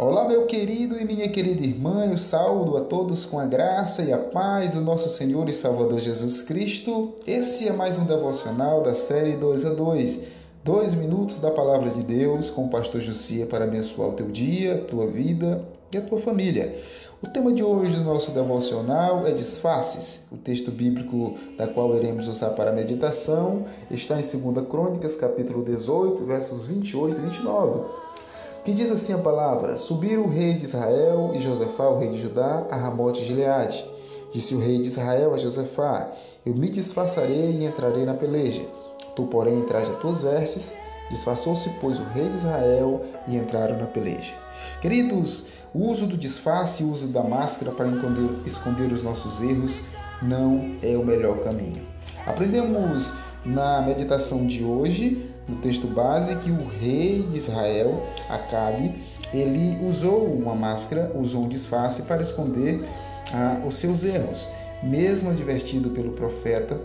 Olá, meu querido e minha querida irmã, eu saúdo a todos com a graça e a paz do nosso Senhor e Salvador Jesus Cristo. Esse é mais um devocional da série 2 a 2. Dois minutos da palavra de Deus com o pastor Josia para abençoar o teu dia, tua vida e a tua família. O tema de hoje do nosso devocional é disfarces. O texto bíblico da qual iremos usar para a meditação está em 2 Crônicas, capítulo 18, versos 28 e 29 que diz assim a palavra: Subiram o rei de Israel e Josafá, o rei de Judá, a Ramote de Gileade. Disse o rei de Israel a Josafá: Eu me disfarçarei e entrarei na peleja. Tu, porém, traz as tuas vestes. Disfarçou-se, pois, o rei de Israel e entraram na peleja. Queridos, o uso do disfarce o uso da máscara para esconder os nossos erros não é o melhor caminho. Aprendemos na meditação de hoje no texto base que o rei de Israel, Acabe, ele usou uma máscara, usou um disfarce para esconder ah, os seus erros. Mesmo advertido pelo profeta,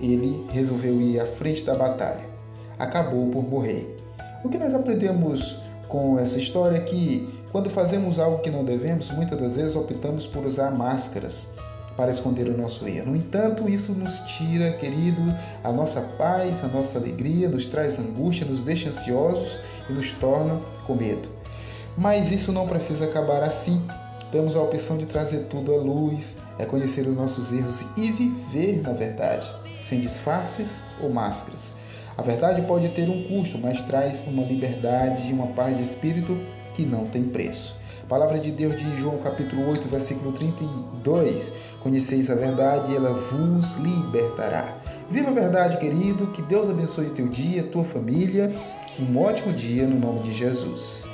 ele resolveu ir à frente da batalha. Acabou por morrer. O que nós aprendemos com essa história é que quando fazemos algo que não devemos, muitas das vezes optamos por usar máscaras para esconder o nosso erro. No entanto, isso nos tira, querido, a nossa paz, a nossa alegria, nos traz angústia, nos deixa ansiosos e nos torna com medo. Mas isso não precisa acabar assim. Temos a opção de trazer tudo à luz, reconhecer os nossos erros e viver na verdade, sem disfarces ou máscaras. A verdade pode ter um custo, mas traz uma liberdade e uma paz de espírito que não tem preço. Palavra de Deus de João capítulo 8, versículo 32. Conheceis a verdade e ela vos libertará. Viva a verdade, querido. Que Deus abençoe o teu dia, tua família. Um ótimo dia no nome de Jesus.